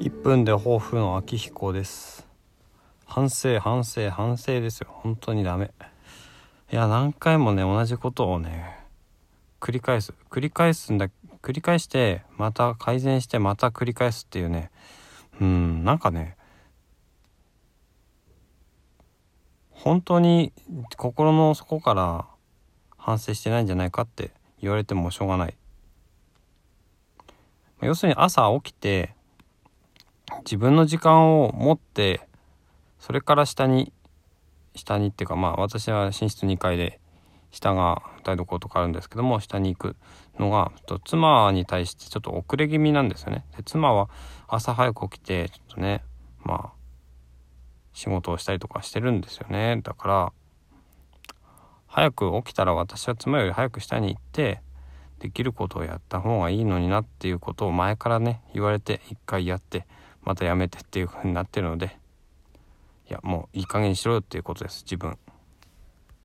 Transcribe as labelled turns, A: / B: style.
A: 1分で抱負の秋彦です。反省反省反省ですよ。本当にダメ。いや何回もね同じことをね繰り返す。繰り返すんだ繰り返してまた改善してまた繰り返すっていうね。うんなんかね本当に心の底から反省してないんじゃないかって言われてもしょうがない。要するに朝起きて自分の時間を持ってそれから下に下にっていうかまあ私は寝室2階で下が台所とかあるんですけども下に行くのがと妻に対してちょっと遅れ気味なんですよね。で妻は朝早く起きてちょっとねまあ仕事をしたりとかしてるんですよね。だから早く起きたら私は妻より早く下に行ってできることをやった方がいいのになっていうことを前からね言われて一回やってまたやめてっていう風になってるのでいやもういい加減にしろよっていうことです自分。